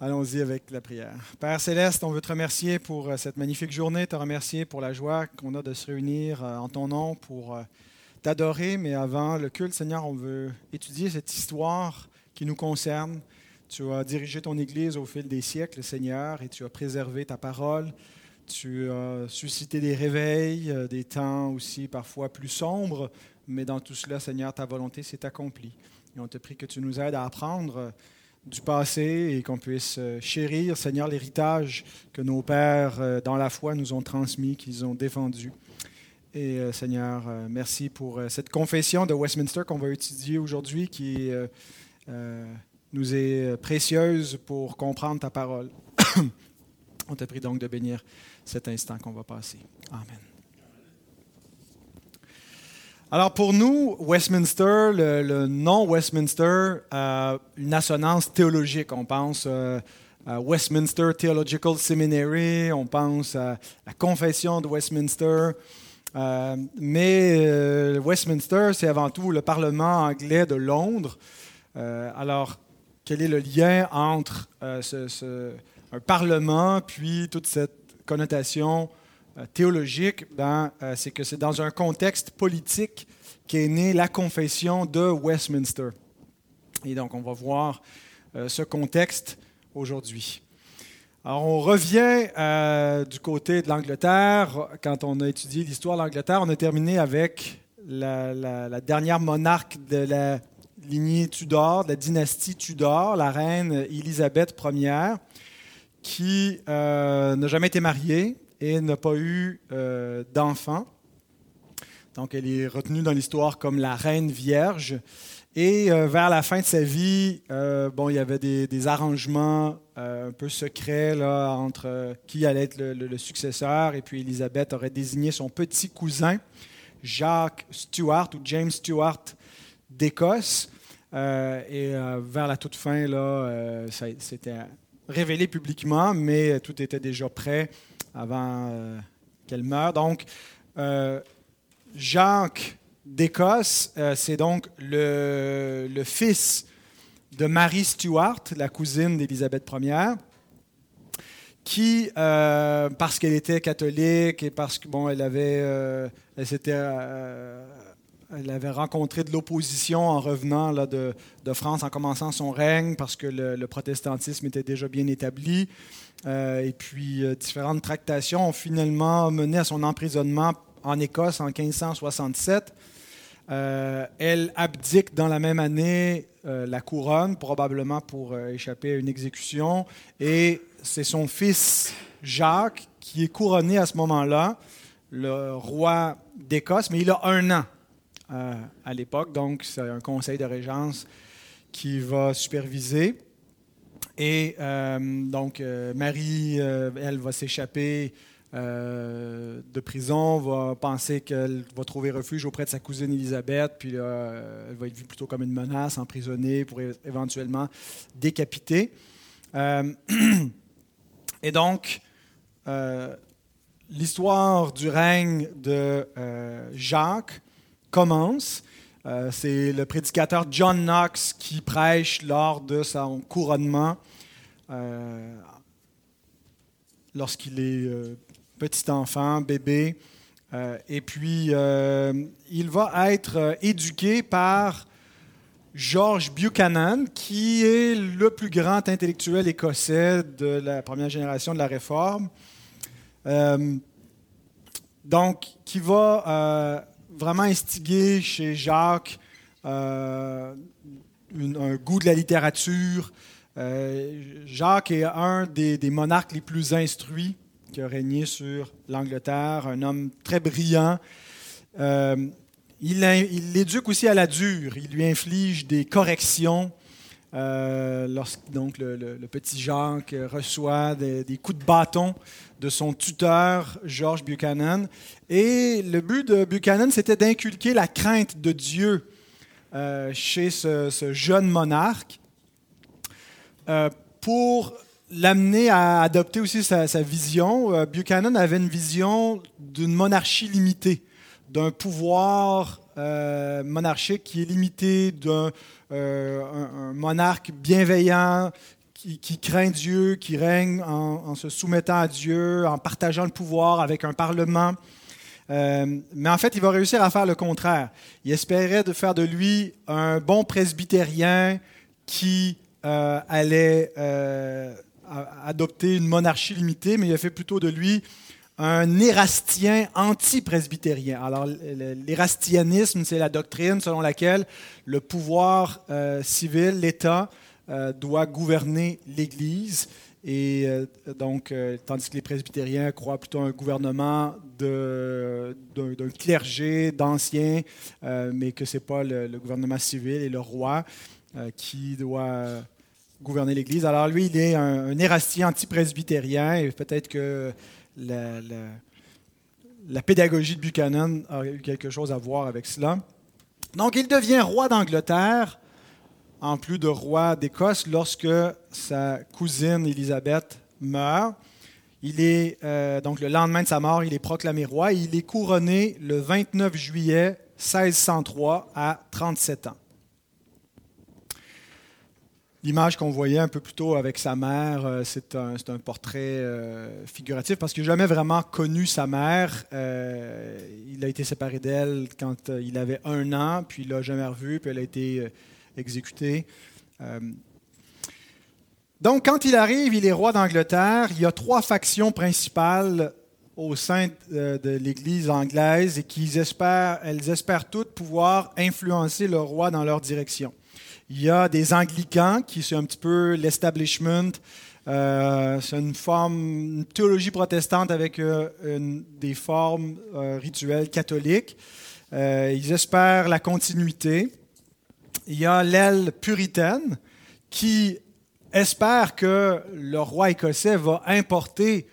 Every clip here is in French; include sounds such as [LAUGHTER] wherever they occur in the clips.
Allons-y avec la prière. Père céleste, on veut te remercier pour euh, cette magnifique journée, te remercier pour la joie qu'on a de se réunir euh, en ton nom pour euh, t'adorer. Mais avant le culte, Seigneur, on veut étudier cette histoire qui nous concerne. Tu as dirigé ton Église au fil des siècles, Seigneur, et tu as préservé ta parole. Tu as suscité des réveils, des temps aussi parfois plus sombres, mais dans tout cela, Seigneur, ta volonté s'est accomplie. Et on te prie que tu nous aides à apprendre du passé et qu'on puisse euh, chérir, Seigneur, l'héritage que nos pères euh, dans la foi nous ont transmis, qu'ils ont défendu. Et euh, Seigneur, merci pour cette confession de Westminster qu'on va étudier aujourd'hui qui nous est précieuse pour comprendre ta parole. [COUGHS] On te prie donc de bénir cet instant qu'on va passer. Amen. Alors pour nous, Westminster, le, nom Westminster a une assonance théologique. On pense euh, à Westminster Theological Seminary, on pense à la confession de Westminster. Euh, mais euh, Westminster, c'est avant tout le Parlement anglais de Londres. alors, quel est le lien entre un Parlement puis toute cette connotation euh, théologique, ben, euh, c'est que c'est dans un contexte politique qu'est née la confession de Westminster. Et donc, on va voir euh, ce contexte aujourd'hui. Alors, on revient du côté de l'Angleterre. Quand on a étudié l'histoire de l'Angleterre, on a terminé avec la, dernière monarque de la lignée Tudor, de la dynastie Tudor, la reine Élisabeth Ier, qui n'a jamais été mariée, et n'a pas eu euh, d'enfant. Donc, elle est retenue dans l'histoire comme la reine vierge. Et euh, vers la fin de sa vie, euh, bon, il y avait des, arrangements un peu secrets là, entre qui allait être le, successeur. Et puis, Élisabeth aurait désigné son petit cousin, Jacques Stuart ou James Stuart d'Écosse. et vers la toute fin, là, c'était révélé publiquement, mais tout était déjà prêt avant euh, qu'elle meure. Donc, euh, Jacques d'Écosse, euh, c'est donc le, fils de Marie Stuart, la cousine d'Élisabeth Ier, qui, parce qu'elle était catholique et parce que bon, elle avait, elle elle avait rencontré de l'opposition en revenant de, France, en commençant son règne, parce que le protestantisme était déjà bien établi. Euh, et puis, euh, différentes tractations ont finalement mené à son emprisonnement en Écosse en 1567. Euh, elle abdique dans la même année la couronne, probablement pour échapper à une exécution. Et c'est son fils Jacques qui est couronné à ce moment-là, le roi d'Écosse, mais il a un an à l'époque, donc c'est un conseil de régence qui va superviser. Et euh, donc, euh, Marie, euh, elle va s'échapper de prison, va penser qu'elle va trouver refuge auprès de sa cousine Élisabeth, puis elle va être vue plutôt comme une menace, emprisonnée pour éventuellement décapiter. [CLEARS THROAT] et donc, l'histoire du règne de Jacques commence. c'est le prédicateur John Knox qui prêche lors de son couronnement euh, lorsqu'il est euh, petit enfant, bébé. Euh, et puis, il va être éduqué par George Buchanan, qui est le plus grand intellectuel écossais de la première génération de la Réforme. donc, qui va vraiment instiguer chez Jacques un goût de la littérature, euh, Jacques est un des, monarques les plus instruits qui a régné sur l'Angleterre, un homme très brillant. Euh, il l'éduque aussi à la dure, il lui inflige des corrections. Euh, lorsque donc, le, petit Jacques reçoit des, coups de bâton de son tuteur, George Buchanan. Et le but de Buchanan, c'était d'inculquer la crainte de Dieu chez ce, jeune monarque. Euh, pour l'amener à adopter aussi sa, vision, euh, Buchanan avait une vision d'une monarchie limitée, d'un pouvoir euh, monarchique qui est limité, d'un monarque bienveillant qui, craint Dieu, qui règne en, se soumettant à Dieu, en partageant le pouvoir avec un parlement. Euh, mais en fait, il va réussir à faire le contraire. Il espérait de faire de lui un bon presbytérien qui euh, allait euh, adopter une monarchie limitée, mais il a fait plutôt de lui un érastien anti-presbytérien. Alors, l'érastianisme, c'est la doctrine selon laquelle le pouvoir civil, l'État, euh, doit gouverner l'Église. Et euh, donc, euh, tandis que les presbytériens croient plutôt un gouvernement d'un clergé, d'anciens, mais que ce n'est pas le, gouvernement civil et le roi qui doit gouverner l'Église. Alors lui, il est un, un anti-presbytérien et peut-être que la, pédagogie de Buchanan a eu quelque chose à voir avec cela. Donc il devient roi d'Angleterre en plus de roi d'Écosse lorsque sa cousine Élisabeth meurt. Il est euh, donc le lendemain de sa mort, il est proclamé roi. Et il est couronné le 29 juillet 1603 à 37 ans. L'image qu'on voyait un peu plus tôt avec sa mère, euh, c'est un, portrait euh, figuratif parce qu'il n'a jamais vraiment connu sa mère. il a été séparé d'elle quand il avait un an, puis il l'a jamais revue, puis elle a été exécuté. Euh, donc, quand il arrive, il est roi d'Angleterre. Il y a trois factions principales au sein de, l'Église anglaise et qui espèrent, elles espèrent toutes pouvoir influencer le roi dans leur direction. Il y a des anglicans qui sont un petit peu l'establishment. Euh, c'est une forme, une théologie protestante avec euh, des formes rituelles catholiques. ils espèrent la continuité il y a l'aile puritaine qui espère que le roi écossais va importer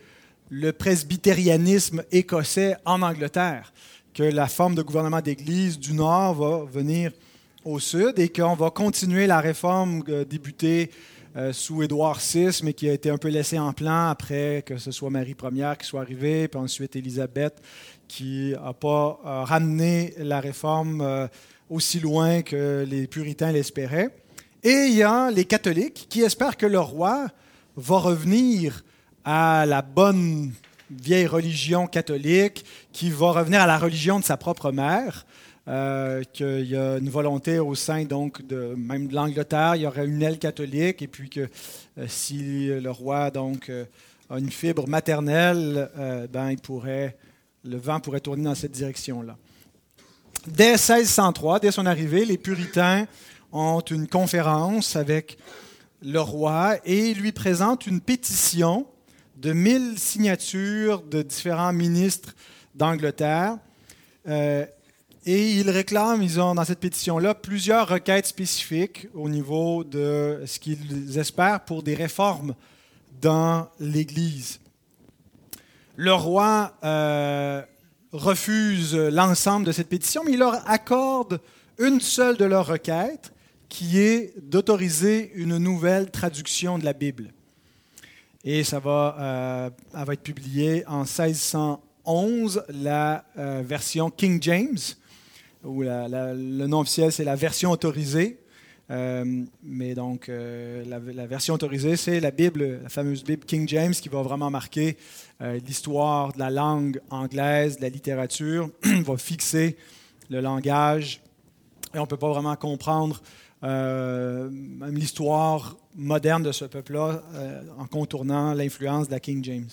le presbytérianisme écossais en Angleterre, que la forme de gouvernement d'Église du Nord va venir au Sud et qu'on va continuer la réforme euh, débutée euh, sous Édouard VI, mais qui a été un peu laissée en plan après que ce soit Marie Ière qui soit arrivée, puis ensuite Élisabeth qui n'a pas euh, ramené la réforme aussi loin que les puritains l'espéraient. Et il y a les catholiques qui espèrent que le roi va revenir à la bonne vieille religion catholique, qui va revenir à la religion de sa propre mère, euh, qu'il y a une volonté au sein donc de même de l'Angleterre, il y aurait une aile catholique, et puis que euh, si le roi donc euh, a une fibre maternelle, ben il pourrait, le vent pourrait tourner dans cette direction-là. Dès 1603, dès son arrivée, les puritains ont une conférence avec le roi et lui présentent une pétition de 1000 signatures de différents ministres d'Angleterre. Et ils réclament, ils ont dans cette pétition-là plusieurs requêtes spécifiques au niveau de ce qu'ils espèrent pour des réformes dans l'Église. Le roi euh, refuse l'ensemble de cette pétition, mais il leur accorde une seule de leurs requêtes, qui est d'autoriser une nouvelle traduction de la Bible. Et ça va, euh, va être publié en 1611, la euh, version King James, où le nom officiel c'est la version autorisée. Euh, mais donc, euh, la, version autorisée, c'est la Bible, la fameuse Bible King James, qui va vraiment marquer euh, l'histoire de la langue anglaise, de la littérature, [CLEARS THROAT] va fixer le langage. Et on ne peut pas vraiment comprendre même l'histoire moderne de ce peuple-là en contournant l'influence de la King James.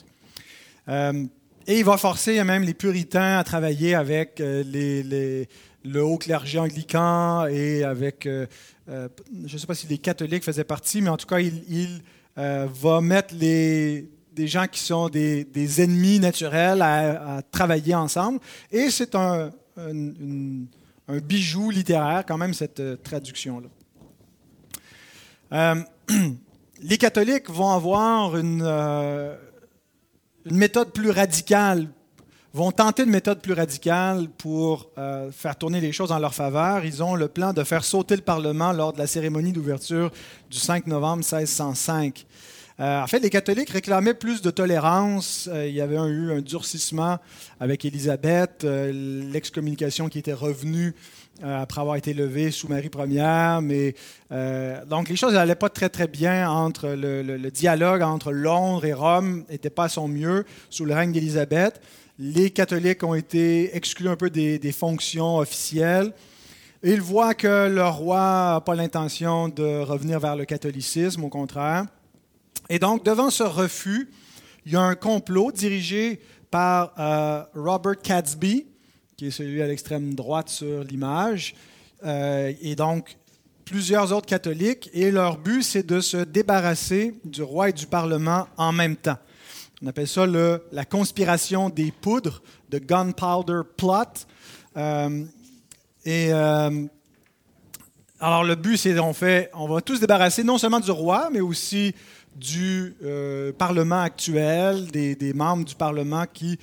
et il va forcer même les puritains à travailler avec les, le haut clergé anglican et avec euh, je ne sais pas si les catholiques faisaient partie, mais en tout cas, il, euh, va mettre les, des gens qui sont des, ennemis naturels à, travailler ensemble. Et c'est un, bijou littéraire, quand même, cette euh, traduction-là. [CLEARS THROAT] les catholiques vont avoir une, une méthode plus radicale vont tenter une méthode plus radicale pour euh, faire tourner les choses en leur faveur. Ils ont le plan de faire sauter le Parlement lors de la cérémonie d'ouverture du 5 novembre 1605. Euh, en fait, les catholiques réclamaient plus de tolérance. Euh, il y avait eu un durcissement avec Élisabeth, l'excommunication qui était revenue après avoir été levé sous Marie Ier. Mais, donc les choses n'allaient pas très très bien entre le, dialogue entre Londres et Rome n'était pas à son mieux sous le règne d'Élisabeth. Les catholiques ont été exclus un peu des, fonctions officielles. Ils voient que le roi n'a pas l'intention de revenir vers le catholicisme, au contraire. Et donc, devant ce refus, il y a un complot dirigé par euh, Robert Cadsby, qui est celui à l'extrême droite sur l'image, euh, et donc plusieurs autres catholiques, et leur but, c'est de se débarrasser du roi et du Parlement en même temps. On appelle ça la conspiration des poudres, de Gunpowder Plot. Euh, et euh, alors le but, c'est on fait, on va tous se débarrasser non seulement du roi, mais aussi du euh, Parlement actuel, des, membres du Parlement qui,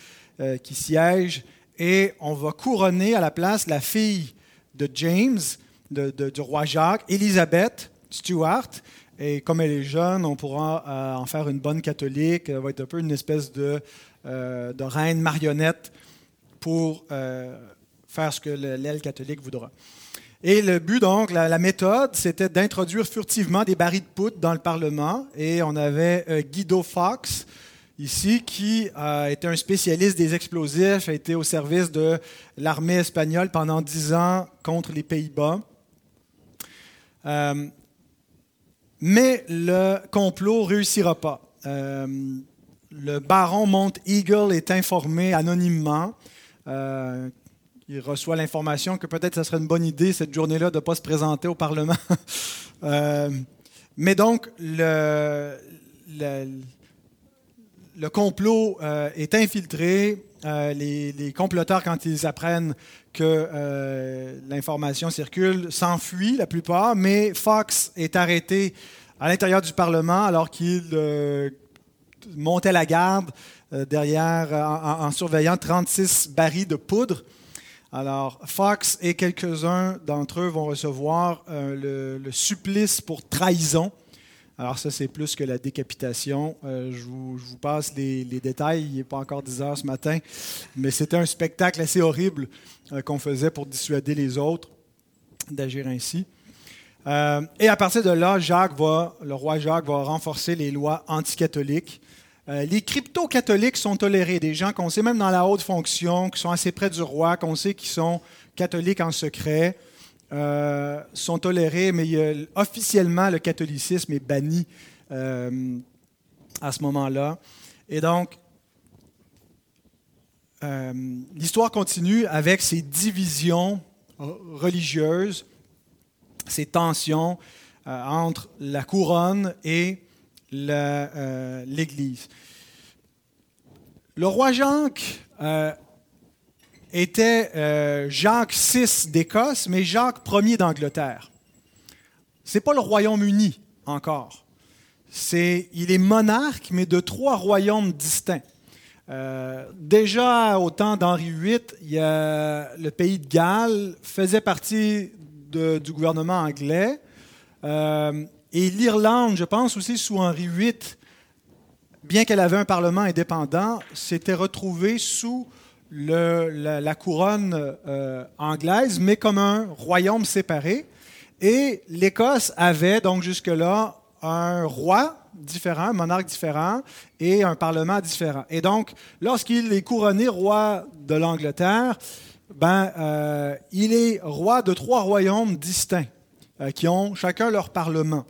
siègent, et on va couronner à la place la fille de James, du roi Jacques, Élisabeth Stuart. Et comme elle est jeune, on pourra en faire une bonne catholique. Elle va être un peu une espèce de, de reine marionnette pour faire ce que l'aile catholique voudra. Et le but, donc, la, méthode, c'était d'introduire furtivement des barils de poudre dans le Parlement. Et on avait euh, Guido Fox, ici, qui euh, était un spécialiste des explosifs, a été au service de l'armée espagnole pendant dix ans contre les Pays-Bas. Euh, mais le complot réussira pas. le baron Mont Eagle est informé anonymement il reçoit l'information que peut-être ce serait une bonne idée cette journée-là de ne pas se présenter au Parlement. [LAUGHS] Euh, mais donc, le, complot euh, est infiltré. Euh, les, comploteurs, quand ils apprennent que l'information circule, s'enfuient la plupart, mais Fox est arrêté à l'intérieur du Parlement alors qu'il montait la garde derrière en, surveillant 36 barils de poudre. Alors, Fox et quelques-uns d'entre eux vont recevoir euh, le, supplice pour trahison. Alors, ça, c'est plus que la décapitation. Euh, je, vous, passe les, détails. Il n'est pas encore 10 heures ce matin. Mais c'était un spectacle assez horrible euh, qu'on faisait pour dissuader les autres d'agir ainsi. et à partir de là, Jacques va, le roi Jacques va renforcer les lois anticatholiques euh, les crypto-catholiques sont tolérés, des gens qu'on sait même dans la haute fonction, qui sont assez près du roi, qu'on sait qu'ils sont catholiques en secret, euh, sont tolérés, mais officiellement, le catholicisme est banni euh, à ce moment-là. Et donc, l'histoire continue avec ces divisions religieuses, ces tensions entre la couronne et euh, l'Église. Le roi Jacques euh, était euh, Jacques VI d'Écosse, mais Jacques Ier d'Angleterre. Ce n'est pas le Royaume-Uni encore. C'est, il est monarque, mais de trois royaumes distincts. déjà au temps d'Henri VIII, le pays de Galles faisait partie du gouvernement anglais. Et l'Irlande, je pense aussi sous Henri VIII, bien qu'elle avait un parlement indépendant, s'était retrouvée sous la, couronne euh, anglaise, mais comme un royaume séparé. Et l'Écosse avait donc jusque-là un roi différent, un monarque différent et un parlement différent. Et donc, lorsqu'il est couronné roi de l'Angleterre, ben, euh, il est roi de trois royaumes distincts euh, qui ont chacun leur parlement.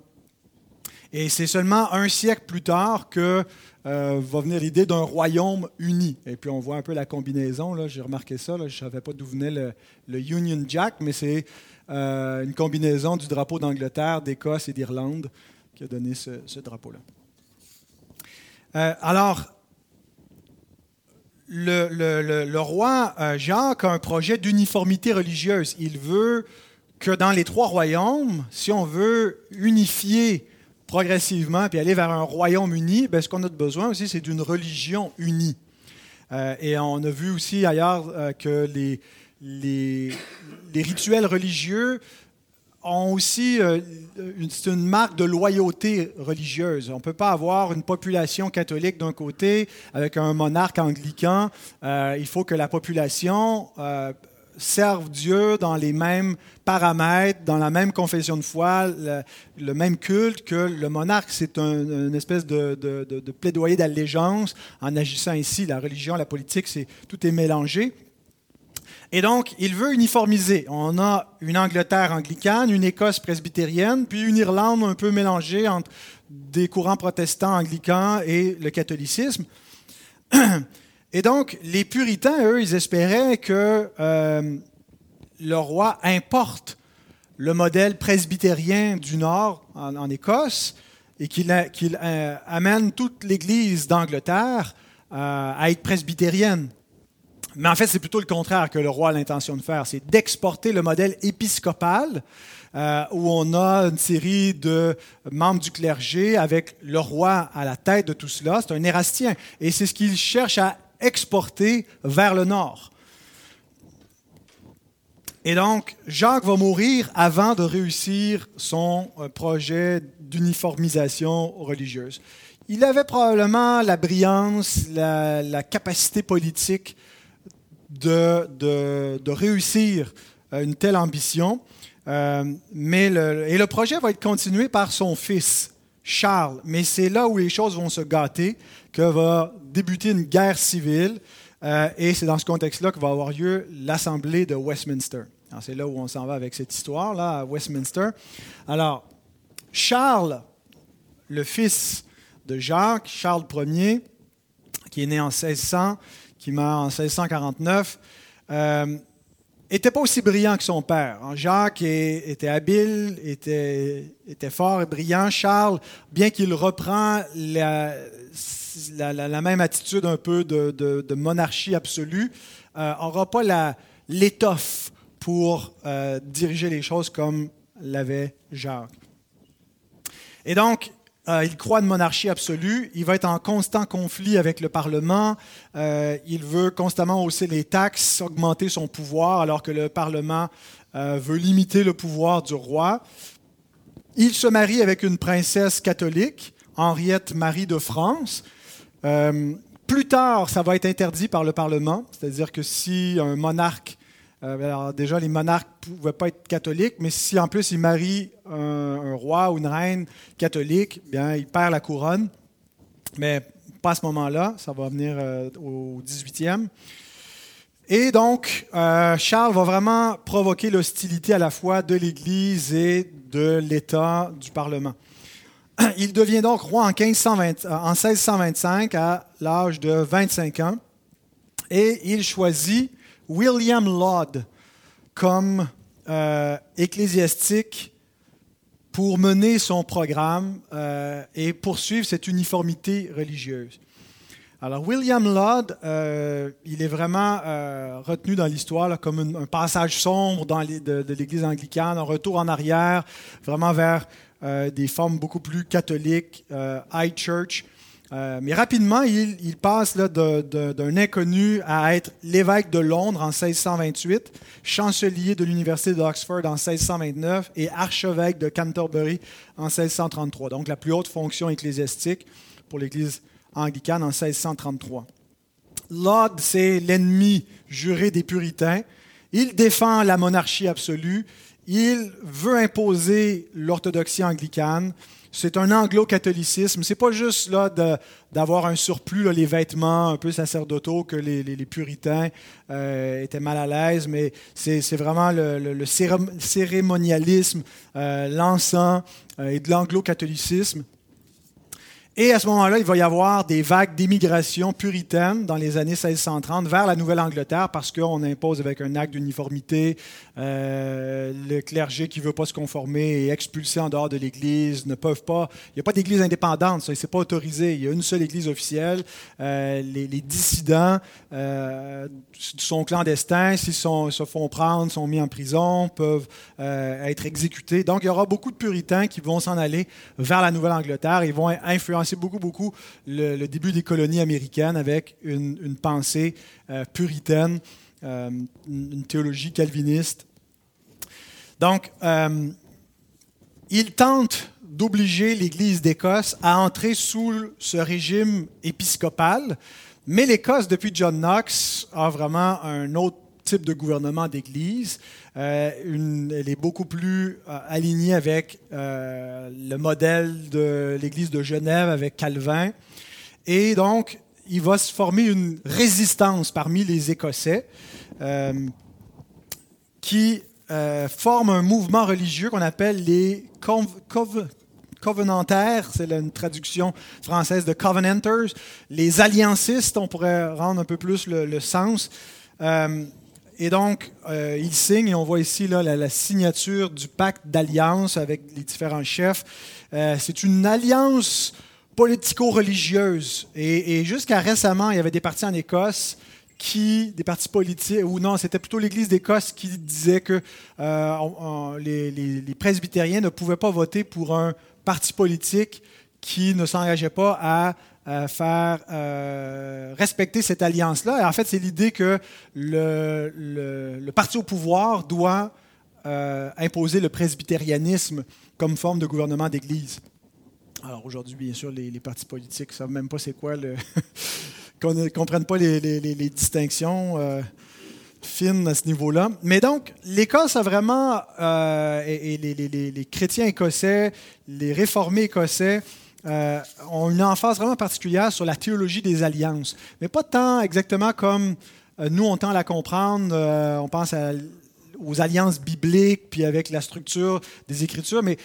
Et c'est seulement un siècle plus tard que euh, va venir l'idée d'un royaume uni. Et puis on voit un peu la combinaison. J'ai remarqué ça. je ne savais pas d'où venait le, Union Jack, mais c'est euh, une combinaison du drapeau d'Angleterre, d'Écosse et d'Irlande qui a donné ce, drapeau-là. Euh, alors, le, le, roi Jacques a un projet d'uniformité religieuse. Il veut que dans les trois royaumes, si on veut unifier progressivement, puis aller vers un royaume uni, ben, ce qu'on a besoin aussi, c'est d'une religion unie. Euh, et on a vu aussi ailleurs euh, que les, les, rituels religieux ont aussi euh, une, une, marque de loyauté religieuse. On ne peut pas avoir une population catholique d'un côté avec un monarque anglican. il faut que la population servent Dieu dans les mêmes paramètres, dans la même confession de foi, le, même culte que le monarque. C'est une espèce de, plaidoyer d'allégeance en agissant ici. La religion, la politique, c'est, tout est mélangé. Et donc, il veut uniformiser. On a une Angleterre anglicane, une Écosse presbytérienne, puis une Irlande un peu mélangée entre des courants protestants anglicans et le catholicisme. [CLEARS THROAT] Et donc, les puritains, eux, ils espéraient que euh, le roi importe le modèle presbytérien du Nord en, Écosse et qu'il euh, amène toute l'Église d'Angleterre euh, à être presbytérienne. Mais en fait, c'est plutôt le contraire que le roi a l'intention de faire, c'est d'exporter le modèle épiscopal où on a une série de membres du clergé avec le roi à la tête de tout cela. C'est un érastien. Et c'est ce qu'il cherche à exporter vers le nord. Et donc, Jacques va mourir avant de réussir son euh, projet d'uniformisation religieuse. Il avait probablement la brillance, la, capacité politique de, de, réussir euh, une telle ambition. Euh, mais et le projet va être continué par son fils, Charles. Mais c'est là où les choses vont se gâter que va débuter une guerre civile. Euh, et c'est dans ce contexte-là que va avoir lieu l'Assemblée de Westminster. C'est là où on s'en va avec cette histoire-là, à Westminster. Alors, Charles, le fils de Jacques, Charles Ier, qui est né en 1600, qui meurt en 1649, euh, n'était pas aussi brillant que son père. Jacques était habile, était, était fort et brillant. Charles, bien qu'il reprend la, la, même attitude un peu de, monarchie absolue, n'aura euh, pas l'étoffe pour euh, diriger les choses comme l'avait Jacques. Et donc, euh, il croit une monarchie absolue. Il va être en constant conflit avec le Parlement. Euh, il veut constamment hausser les taxes, augmenter son pouvoir, alors que le Parlement euh, veut limiter le pouvoir du roi. Il se marie avec une princesse catholique, Henriette Marie de France. plus tard, ça va être interdit par le Parlement, c'est-à-dire que si un monarque euh, alors déjà, les monarques ne pouvaient pas être catholiques, mais si en plus il marie un, roi ou une reine catholique, bien, il perd la couronne. Mais pas à ce moment-là, ça va venir euh, au 18e. Et donc, euh, Charles va vraiment provoquer l'hostilité à la fois de l'Église et de l'État du Parlement. [CLEARS THROAT] Il devient donc roi en, 1520, en 1625 à l'âge de 25 ans et il choisit William Laud comme euh, ecclésiastique pour mener son programme euh, et poursuivre cette uniformité religieuse. Alors, William Laud, euh, il est vraiment retenu dans l'histoire comme un, passage sombre dans de, de l'Église anglicane, un retour en arrière, vraiment vers des formes beaucoup plus catholiques, high church. Euh, mais rapidement, il, passe d'un inconnu à être l'évêque de Londres en 1628, chancelier de l'Université d'Oxford en 1629 et archevêque de Canterbury en 1633. Donc la plus haute fonction ecclésiastique pour l'Église anglicane en 1633. Laud, c'est l'ennemi juré des puritains. Il défend la monarchie absolue. Il veut imposer l'orthodoxie anglicane c'est un anglo-catholicisme. C'est pas juste là d'avoir un surplus, les vêtements un peu sacerdotaux que les, puritains euh, étaient mal à l'aise, mais c'est vraiment le, cérémonialisme, euh, l'encens euh, et de l'anglo-catholicisme. Et à ce moment-là, il va y avoir des vagues d'immigration puritaine dans les années 1630 vers la Nouvelle-Angleterre parce qu'on impose avec un acte d'uniformité euh, le clergé qui ne veut pas se conformer est expulsé en dehors de l'Église, ne peuvent pas. Il n'y a pas d'Église indépendante, ça, c'est pas autorisé. Il y a une seule Église officielle. Euh, les, dissidents euh, sont clandestins, s'ils se font prendre, sont mis en prison, peuvent être exécutés. Donc, il y aura beaucoup de puritains qui vont s'en aller vers la Nouvelle-Angleterre et vont influencer c'est beaucoup, beaucoup le, début des colonies américaines avec une, pensée euh, puritaine, euh, une théologie calviniste. Donc, euh, il tente d'obliger l'Église d'Écosse à entrer sous ce régime épiscopal, mais l'Écosse, depuis John Knox, a vraiment un autre type de gouvernement d'Église. elle est beaucoup plus alignée avec le modèle de l'Église de Genève avec Calvin. Et donc, il va se former une résistance parmi les Écossais qui forment un mouvement religieux qu'on appelle les covenantaires, c'est une traduction française de covenanters, les alliancistes, on pourrait rendre un peu plus le, sens. Euh, et donc, euh, ils signent, et on voit ici la, signature du pacte d'alliance avec les différents chefs. Euh, c'est une alliance politico-religieuse. Et, jusqu'à récemment, il y avait des partis en Écosse qui, des partis politiques, ou non, c'était plutôt l'Église d'Écosse qui disait que les, les, presbytériens ne pouvaient pas voter pour un parti politique qui ne s'engageait pas à faire euh, respecter cette alliance-là. Et en fait, c'est l'idée que le, parti au pouvoir doit euh, imposer le presbytérianisme comme forme de gouvernement d'Église. Alors aujourd'hui, bien sûr, les, partis politiques ne savent même pas c'est quoi le... [LAUGHS] qu'on ne comprenne pas les, distinctions. Euh, fine à ce niveau-là. Mais donc, l'Écosse a vraiment, euh, et, les, chrétiens écossais, les réformés écossais, euh, ont une emphase vraiment particulière sur la théologie des alliances. Mais pas tant exactement comme euh, nous, on tend à la comprendre. on pense aux alliances bibliques, puis avec la structure des Écritures. Mais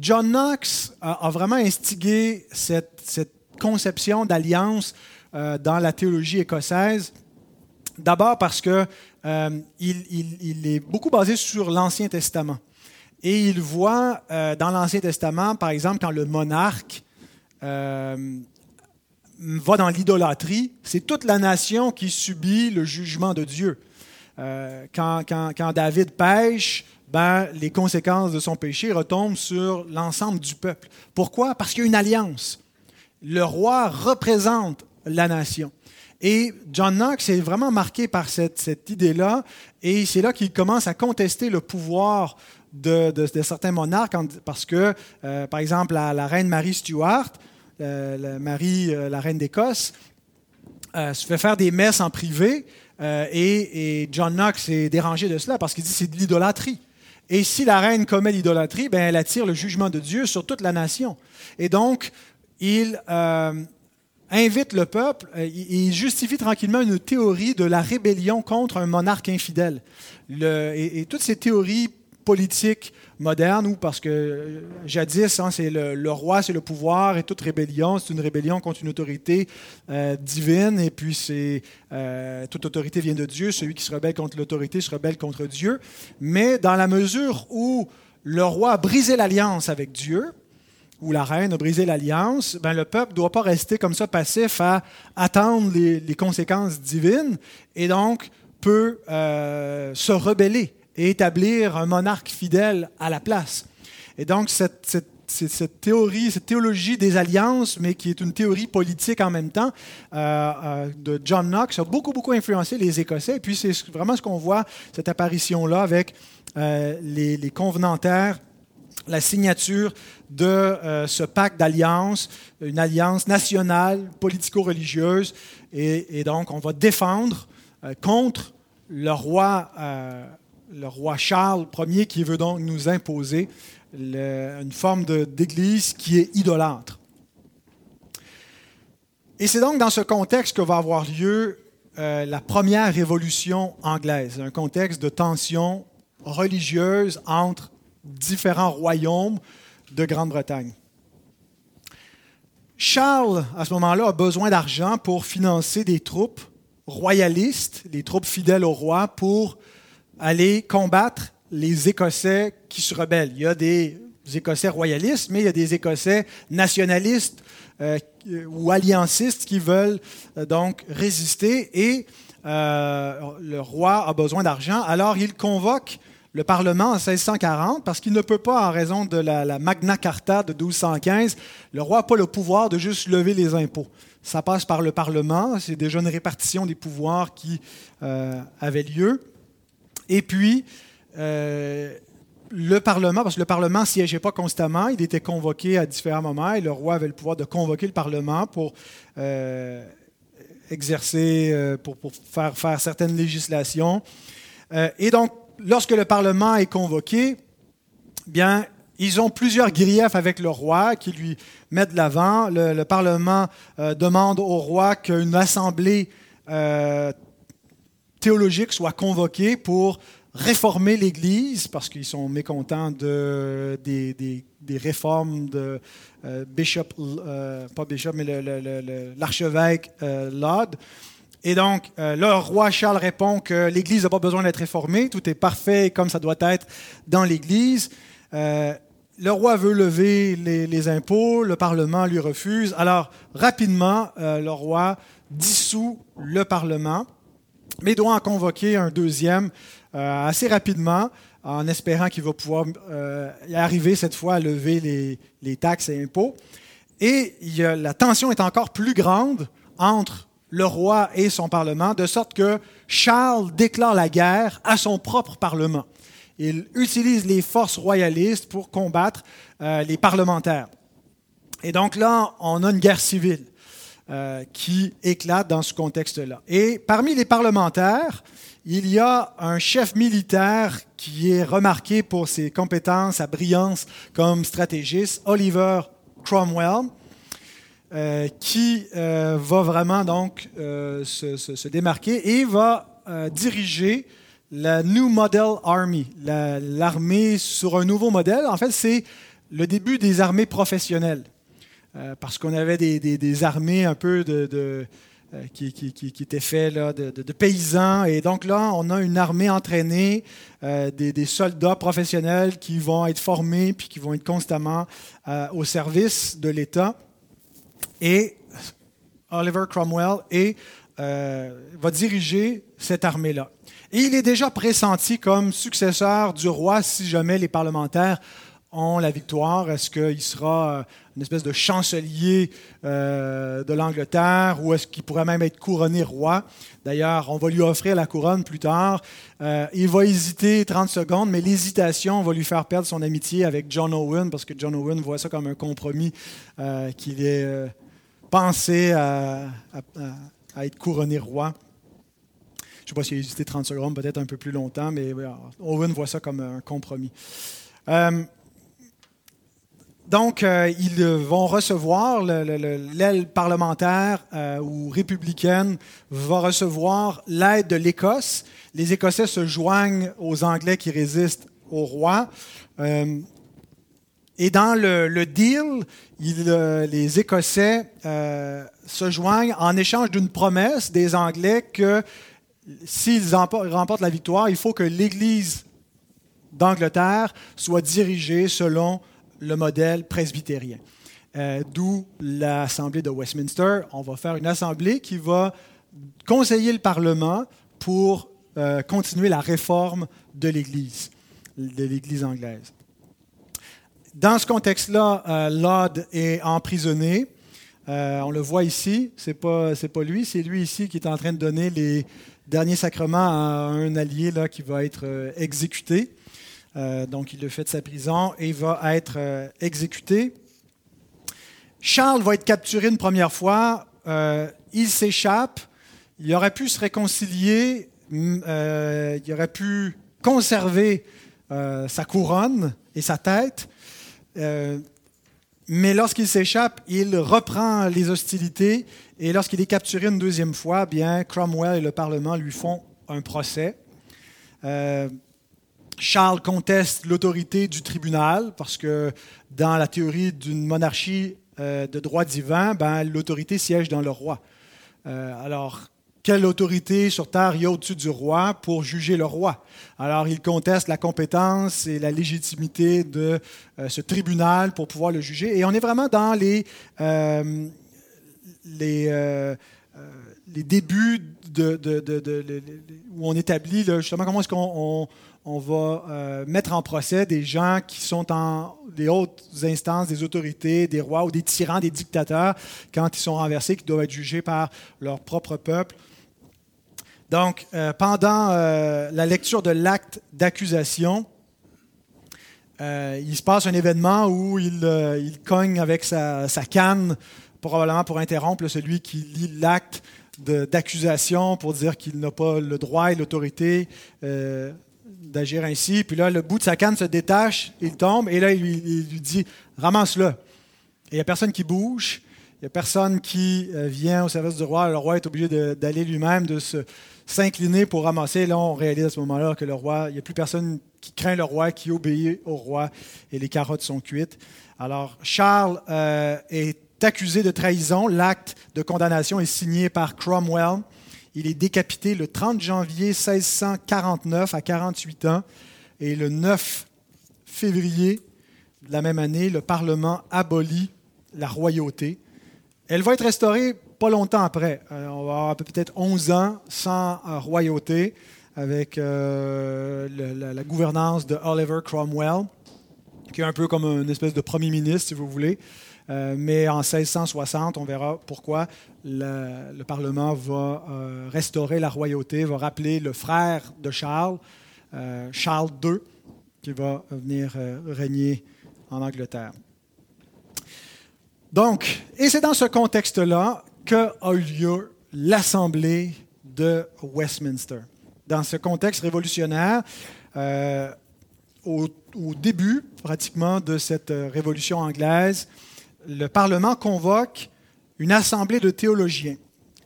John Knox a, vraiment instigé cette, conception d'alliance dans la théologie écossaise D'abord parce euh, il, est beaucoup basé sur l'Ancien Testament. Et il voit euh, dans l'Ancien Testament, par exemple, quand le monarque euh, va dans l'idolâtrie, c'est toute la nation qui subit le jugement de Dieu. Quand, quand, David pêche, ben, les conséquences de son péché retombent sur l'ensemble du peuple. Pourquoi? Parce qu'il y a une alliance. Le roi représente la nation. Et John Knox est vraiment marqué par cette, idée-là, et c'est là qu'il commence à contester le pouvoir de, certains monarques, parce que, euh, par exemple, la, reine Marie Stuart, euh, la, euh, la reine d'Écosse, se fait faire des messes en privé, et, John Knox est dérangé de cela, parce qu'il dit c'est de l'idolâtrie. Et si la reine commet l'idolâtrie, ben, elle attire le jugement de Dieu sur toute la nation. Et donc, il, invite le peuple, il justifie tranquillement une théorie de la rébellion contre un monarque infidèle. et, toutes ces théories politiques modernes, ou parce que euh, jadis, hein, c'est le, roi, c'est le pouvoir, et toute rébellion, c'est une rébellion contre une autorité euh, divine, et puis c'est toute autorité vient de Dieu, celui qui se rebelle contre l'autorité se rebelle contre Dieu. Mais dans la mesure où le roi a brisé l'alliance avec Dieu, où la reine a brisé l'alliance, ben le peuple ne doit pas rester comme ça passif à attendre les, conséquences divines et donc peut euh, se rebeller et établir un monarque fidèle à la place. Et donc cette, cette, théorie, cette théologie des alliances, mais qui est une théorie politique en même temps, euh, euh, de John Knox, a beaucoup, beaucoup influencé les Écossais. Et puis c'est vraiment ce qu'on voit, cette apparition-là avec les, les convenantaires la signature de euh, ce pacte d'alliance, une alliance nationale, politico-religieuse, et, donc on va défendre euh, contre le roi, euh, le roi Charles Ier qui veut donc nous imposer une forme d'église qui est idolâtre. Et c'est donc dans ce contexte que va avoir lieu la première révolution anglaise, un contexte de tension religieuse entre différents royaumes de Grande-Bretagne. Charles, à ce moment-là, a besoin d'argent pour financer des troupes royalistes, des troupes fidèles au roi, pour aller combattre les Écossais qui se rebellent. Il y a des Écossais royalistes, mais il y a des Écossais nationalistes euh, ou alliancistes qui veulent euh, donc résister et euh, le roi a besoin d'argent. Alors il convoque le Parlement en 1640 parce qu'il ne peut pas, en raison de la, Magna Carta de 1215, le roi n'a pas le pouvoir de juste lever les impôts. Ça passe par le Parlement, c'est déjà une répartition des pouvoirs qui avait lieu. Et puis, euh, le Parlement, parce que le Parlement ne siégeait pas constamment, il était convoqué à différents moments et le roi avait le pouvoir de convoquer le Parlement pour euh, exercer pour, faire, faire certaines législations. et donc, lorsque le Parlement est convoqué, bien, ils ont plusieurs griefs avec le roi qui lui mettent de l'avant. Le, Parlement demande au roi qu'une assemblée théologique soit convoquée pour réformer l'Église, parce qu'ils sont mécontents de, des, des, réformes de euh, Bishop, euh, pas Bishop, mais l'archevêque euh. Et donc, le roi Charles répond que l'Église n'a pas besoin d'être réformée, tout est parfait comme ça doit être dans l'Église. le roi veut lever les, impôts, le Parlement lui refuse. Alors, rapidement, le roi dissout le Parlement, mais doit en convoquer un deuxième euh, assez rapidement en espérant qu'il va pouvoir euh, arriver cette fois à lever les, taxes et impôts. Et la tension est encore plus grande entre le roi et son Parlement, de sorte que Charles déclare la guerre à son propre Parlement. Il utilise les forces royalistes pour combattre euh, les parlementaires. Et donc là, on a une guerre civile qui éclate dans ce contexte-là. Et parmi les parlementaires, il y a un chef militaire qui est remarqué pour ses compétences, sa brillance comme stratégiste, Oliver Cromwell, euh, qui euh, va vraiment donc euh, se, démarquer et va diriger la New Model Army, l'armée sur un nouveau modèle. En fait, c'est le début des armées professionnelles, parce qu'on avait des, armées un peu euh, qui, qui, là, de, paysans. Et donc là, on a une armée entraînée, euh, des, soldats professionnels qui vont être formés puis qui vont être constamment euh, au service de l'État. Et Oliver Cromwell va diriger cette armée-là. Et il est déjà pressenti comme successeur du roi si jamais les parlementaires ont la victoire? Est-ce qu'il sera euh, une espèce de chancelier euh, de l'Angleterre ou est-ce qu'il pourrait même être couronné roi? D'ailleurs, on va lui offrir la couronne plus tard. Euh, il va hésiter 30 secondes, mais l'hésitation va lui faire perdre son amitié avec John Owen parce que John Owen voit ça comme un compromis qu'il est pensé à, être couronné roi. Je ne sais pas s'il a hésité 30 secondes, peut-être un peu plus longtemps, mais Owen voit ça comme un compromis. Donc, euh, ils vont recevoir, l'aile parlementaire euh, ou républicaine va recevoir l'aide de l'Écosse. Les Écossais se joignent aux Anglais qui résistent au roi. Euh, et dans le, deal, les Écossais se joignent en échange d'une promesse des Anglais que s'ils remportent la victoire, il faut que l'Église d'Angleterre soit dirigée selon le modèle presbytérien. Euh, d'où l'Assemblée de Westminster. On va faire une assemblée qui va conseiller le Parlement pour euh, continuer la réforme de l'Église, de l'Église anglaise. Dans ce contexte-là, euh, Laud est emprisonné. on le voit ici, ce n'est pas, pas lui, c'est lui ici qui est en train de donner les derniers sacrements à un allié là, qui va être exécuté. Euh, donc, il le fait de sa prison et va être euh, exécuté. Charles va être capturé une première fois. Euh, il s'échappe. Il aurait pu se réconcilier. il aurait pu conserver sa couronne et sa tête. mais lorsqu'il s'échappe, il reprend les hostilités. Et lorsqu'il est capturé une deuxième fois, bien, Cromwell et le Parlement lui font un procès. Charles conteste l'autorité du tribunal parce que dans la théorie d'une monarchie euh, de droit divin, ben, l'autorité siège dans le roi. Euh, alors, quelle autorité sur terre il y a au-dessus du roi pour juger le roi? Alors, il conteste la compétence et la légitimité de euh, ce tribunal pour pouvoir le juger. Et on est vraiment dans les, les, les débuts où on établit justement comment est-ce qu'on on va euh, mettre en procès des gens qui sont en des hautes instances, des autorités, des rois ou des tyrans, des dictateurs, quand ils sont renversés, qui doivent être jugés par leur propre peuple. Donc, euh, pendant euh, la lecture de l'acte d'accusation, il se passe un événement où il, cogne avec sa, canne, probablement pour interrompre celui qui lit l'acte d'accusation pour dire qu'il n'a pas le droit et l'autorité euh, d'agir ainsi. Puis là, le bout de sa canne se détache, il tombe, et là, il lui, dit Ramasse-le. Et il n'y a personne qui bouge, il n'y a personne qui euh, vient au service du roi. Le roi est obligé d'aller lui-même, de s'incliner pour ramasser. Et là, on réalise à ce moment-là que le roi, il n'y a plus personne qui craint le roi, qui obéit au roi, et les carottes sont cuites. Alors, Charles euh, est accusé de trahison. L'acte de condamnation est signé par Cromwell. Il est décapité le 30 janvier 1649 à 48 ans. Et le 9 février de la même année, le Parlement abolit la royauté. Elle va être restaurée pas longtemps après. Euh, on va avoir peut-être 11 ans sans euh, royauté avec euh, la, gouvernance de Oliver Cromwell, qui est un peu comme une espèce de premier ministre, si vous voulez. Euh, mais en 1660, on verra pourquoi le, Parlement va euh, restaurer la royauté, va rappeler le frère de Charles, euh, Charles II, qui va venir régner en Angleterre. Donc, et c'est dans ce contexte-là qu'a eu lieu l'Assemblée de Westminster. Dans ce contexte révolutionnaire, au, au, début pratiquement de cette révolution anglaise, le Parlement convoque une assemblée de théologiens.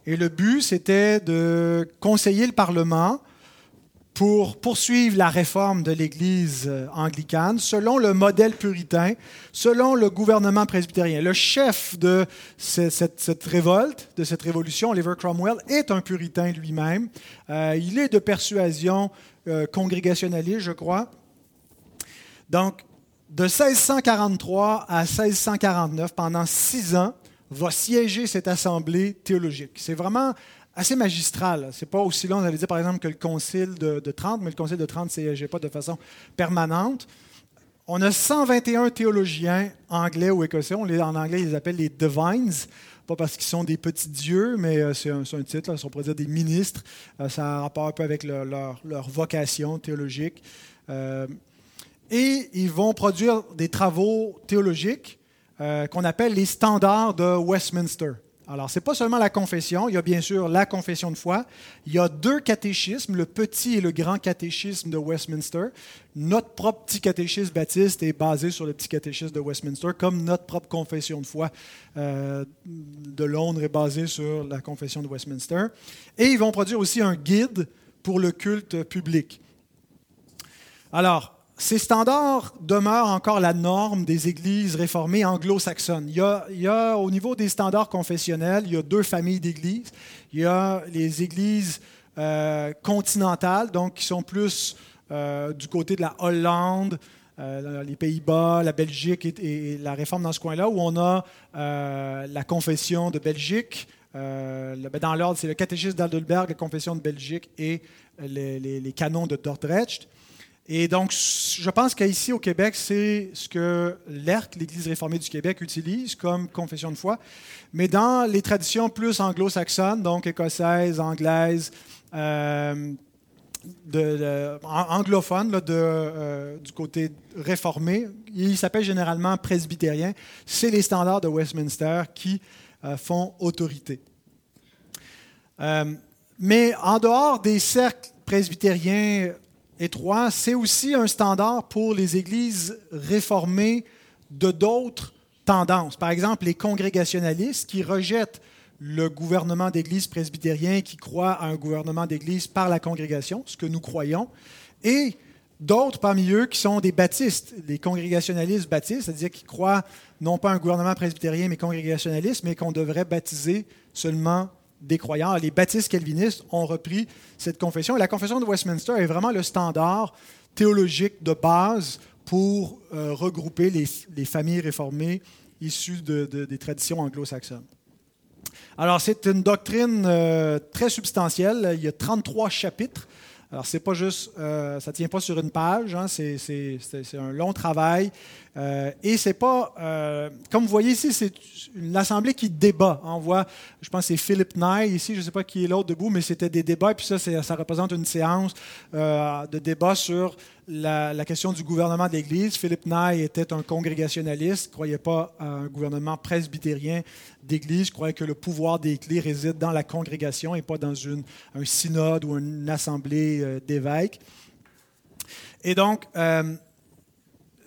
Et le but, c'était de conseiller le Parlement pour poursuivre la réforme de l'Église anglicane selon le modèle puritain, selon le gouvernement presbytérien. Le chef de cette, révolte, de cette révolution, Oliver Cromwell, est un puritain lui-même. Euh, il est de persuasion euh, congrégationaliste, je crois. Donc, de 1643 à 1649, pendant six ans, va siéger cette assemblée théologique. C'est vraiment assez magistral. Ce n'est pas aussi long, on allait dire par exemple, que le concile de, de Trente, mais le concile de Trente ne siégeait pas de façon permanente. On a 121 théologiens anglais ou écossais. On les, en anglais, ils les appellent les divines, pas parce qu'ils sont des petits dieux, mais euh, c'est un, titre, on pourrait dire des ministres. Euh, ça a rapport un peu avec leur, leur, vocation théologique. Euh, et ils vont produire des travaux théologiques euh, qu'on appelle les standards de Westminster. Alors, ce n'est pas seulement la confession, il y a bien sûr la confession de foi, il y a deux catéchismes, le petit et le grand catéchisme de Westminster. Notre propre petit catéchisme baptiste est basé sur le petit catéchisme de Westminster, comme notre propre confession de foi euh, de Londres est basée sur la confession de Westminster. Et ils vont produire aussi un guide pour le culte public. Alors, ces standards demeurent encore la norme des églises réformées anglo-saxonnes. Il, y a, au niveau des standards confessionnels, il y a deux familles d'églises. Il y a les églises euh, continentales, donc qui sont plus euh, du côté de la Hollande, euh, les Pays-Bas, la Belgique et, la réforme dans ce coin-là, où on a la confession de Belgique. Ben, dans l'ordre, c'est le catéchisme d'Aldelberg, la confession de Belgique et les canons de Dordrecht. Et donc, je pense qu'ici au Québec, c'est ce que l'ERC, l'Église réformée du Québec, utilise comme confession de foi. Mais dans les traditions plus anglo-saxonnes, donc écossaises, anglaises, euh, euh, du côté réformé, il s'appelle généralement presbytérien. C'est les standards de Westminster qui euh, font autorité. mais en dehors des cercles presbytériens et trois, c'est aussi un standard pour les églises réformées de d'autres tendances. Par exemple, les congrégationalistes qui rejettent le gouvernement d'église presbytérien, qui croient à un gouvernement d'église par la congrégation, ce que nous croyons, et d'autres parmi eux qui sont des baptistes, les congrégationalistes baptistes, c'est-à-dire qui croient non pas un gouvernement presbytérien, mais congrégationaliste, mais qu'on devrait baptiser seulement des croyants. Les baptistes calvinistes ont repris cette confession. La confession de Westminster est vraiment le standard théologique de base pour euh, regrouper les, familles réformées issues des traditions anglo-saxonnes. Alors, c'est une doctrine euh, très substantielle. Il y a 33 chapitres. Alors, c'est pas juste, euh, ça ne tient pas sur une page, hein. c'est un long travail Euh, et c'est pas, euh, comme vous voyez ici, c'est une assemblée qui débat. On voit, je pense que c'est Philippe Nye ici, je ne sais pas qui est l'autre debout, mais c'était des débats. Et puis ça, ça représente une séance euh, de débat sur la, question du gouvernement de l'Église. Philippe Nye était un congrégationaliste, ne croyait pas à un gouvernement presbytérien d'Église, croyait que le pouvoir des clés réside dans la congrégation et pas dans un synode ou une assemblée d'évêques. Et donc,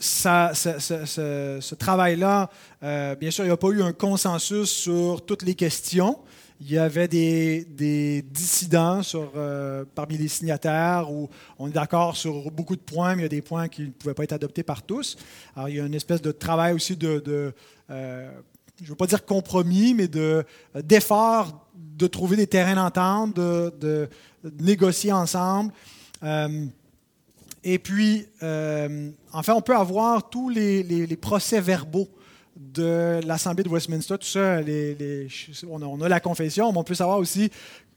ça, ce, travail-là, euh, bien sûr, il n'y a pas eu un consensus sur toutes les questions. Il y avait des, dissidents euh, parmi les signataires où on est d'accord sur beaucoup de points, mais il y a des points qui ne pouvaient pas être adoptés par tous. Alors, il y a une espèce de travail aussi de, euh, je ne veux pas dire compromis, mais d'effort de, trouver des terrains d'entente, de, de, négocier ensemble. Et puis, euh, enfin, on peut avoir tous les, procès-verbaux de l'Assemblée de Westminster, tout ça, on, a, la confession, mais on peut savoir aussi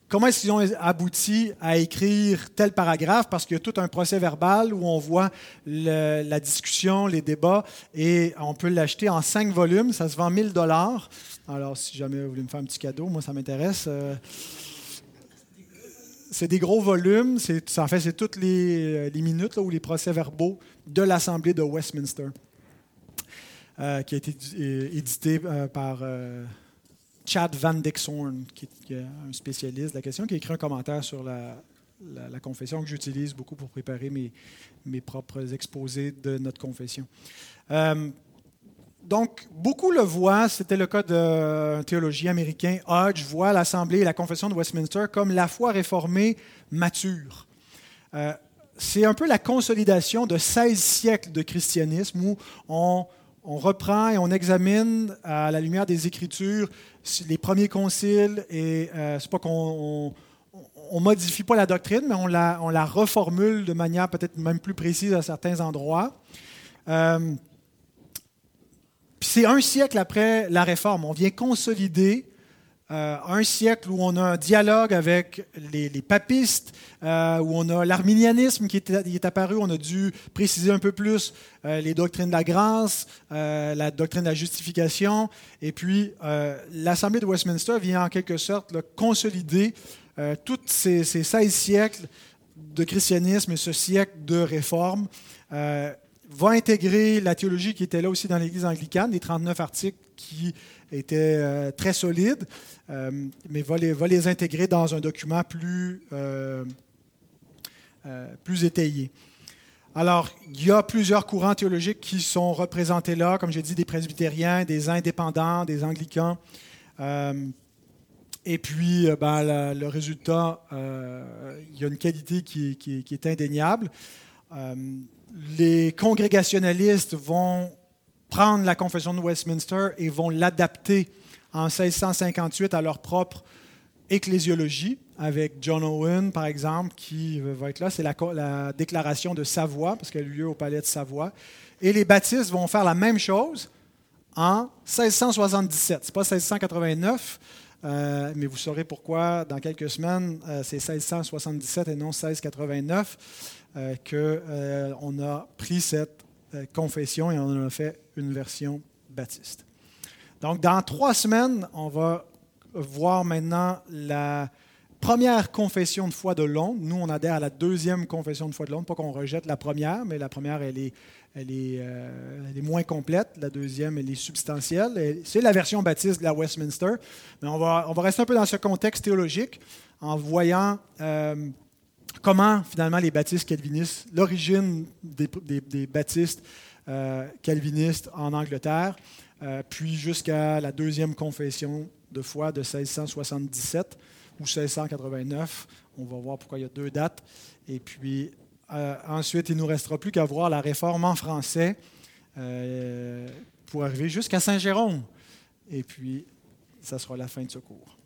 comment est-ce qu'ils ont abouti à écrire tel paragraphe, parce qu'il y a tout un procès verbal où on voit la discussion, les débats, et on peut l'acheter en cinq volumes, ça se vend 1000 dollars. Alors, si jamais vous voulez me faire un petit cadeau, moi, ça m'intéresse. Euh, c'est des gros volumes. C'est, en fait, c'est toutes les, euh, minutes ou les procès-verbaux de l'Assemblée de Westminster, euh, qui a été édité euh, par Chad Van Dixhorn, qui, est un spécialiste de la question, qui a écrit un commentaire sur la, confession que j'utilise beaucoup pour préparer mes, mes propres exposés de notre confession donc, beaucoup le voient, c'était le cas d'un théologien américain, Hodge, voit l'Assemblée et la Confession de Westminster comme la foi réformée mature. Euh, c'est un peu la consolidation de 16 siècles de christianisme où on, reprend et on examine à la lumière des Écritures les premiers conciles et euh, c'est pas qu'on on, modifie pas la doctrine, mais on la, on la reformule de manière peut-être même plus précise à certains endroits. Euh, c'est un siècle après la Réforme. On vient consolider euh, un siècle où on a un dialogue avec les, papistes, euh, où on a l'arminianisme qui est, apparu, on a dû préciser un peu plus euh, les doctrines de la grâce, la doctrine de la justification, et puis l'Assemblée de Westminster vient en quelque sorte consolider tous ces, ces 16 siècles de christianisme et ce siècle de réforme va intégrer la théologie qui était là aussi dans l'Église anglicane, les 39 articles qui étaient euh, très solides, euh, mais va les, intégrer dans un document plus, euh, plus étayé. Alors, il y a plusieurs courants théologiques qui sont représentés là, comme j'ai dit, des presbytériens, des indépendants, des anglicans. et puis, ben, le résultat, il y a une qualité qui est indéniable les congrégationalistes vont prendre la confession de Westminster et vont l'adapter en 1658 à leur propre ecclésiologie, avec John Owen, par exemple, qui va être là. C'est la, déclaration de Savoie, parce qu'elle a eu lieu au palais de Savoie. Et les baptistes vont faire la même chose en 1677. Ce n'est pas 1689, euh, mais vous saurez pourquoi dans quelques semaines, euh, c'est 1677 et non 1689. Euh, qu'on euh, a pris cette confession et on en a fait une version baptiste. Donc, dans trois semaines, on va voir maintenant la première confession de foi de Londres. Nous, on adhère à la deuxième confession de foi de Londres. Pas qu'on rejette la première, mais la première, elle est, elle est, elle est moins complète. La deuxième, elle est substantielle. C'est la version baptiste de la Westminster. Mais on va, on va rester un peu dans ce contexte théologique en voyant comment finalement les baptistes calvinistes, l'origine des, baptistes euh, calvinistes en Angleterre, euh, puis jusqu'à la deuxième confession de foi de 1677 ou 1689. On va voir pourquoi il y a deux dates. Et puis euh, ensuite, il ne nous restera plus qu'à voir la réforme en français pour arriver jusqu'à Saint-Jérôme. Et puis, ça sera la fin de ce cours.